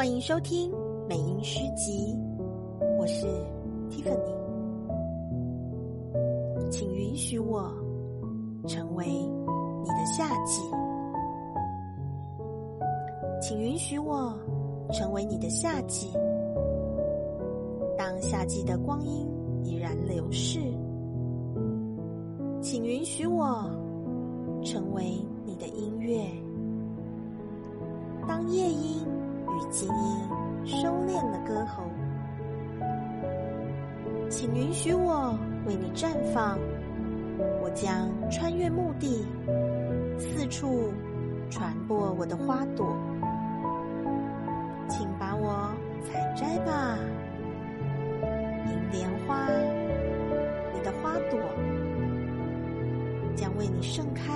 欢迎收听美音诗集，我是 Tiffany，请允许我成为你的夏季，请允许我成为你的夏季。当夏季的光阴已然流逝，请允许我成为你的音乐。当夜莺静音，收敛了歌喉。请允许我为你绽放，我将穿越墓地，四处传播我的花朵。请把我采摘吧，银莲花，你的花朵将为你盛开。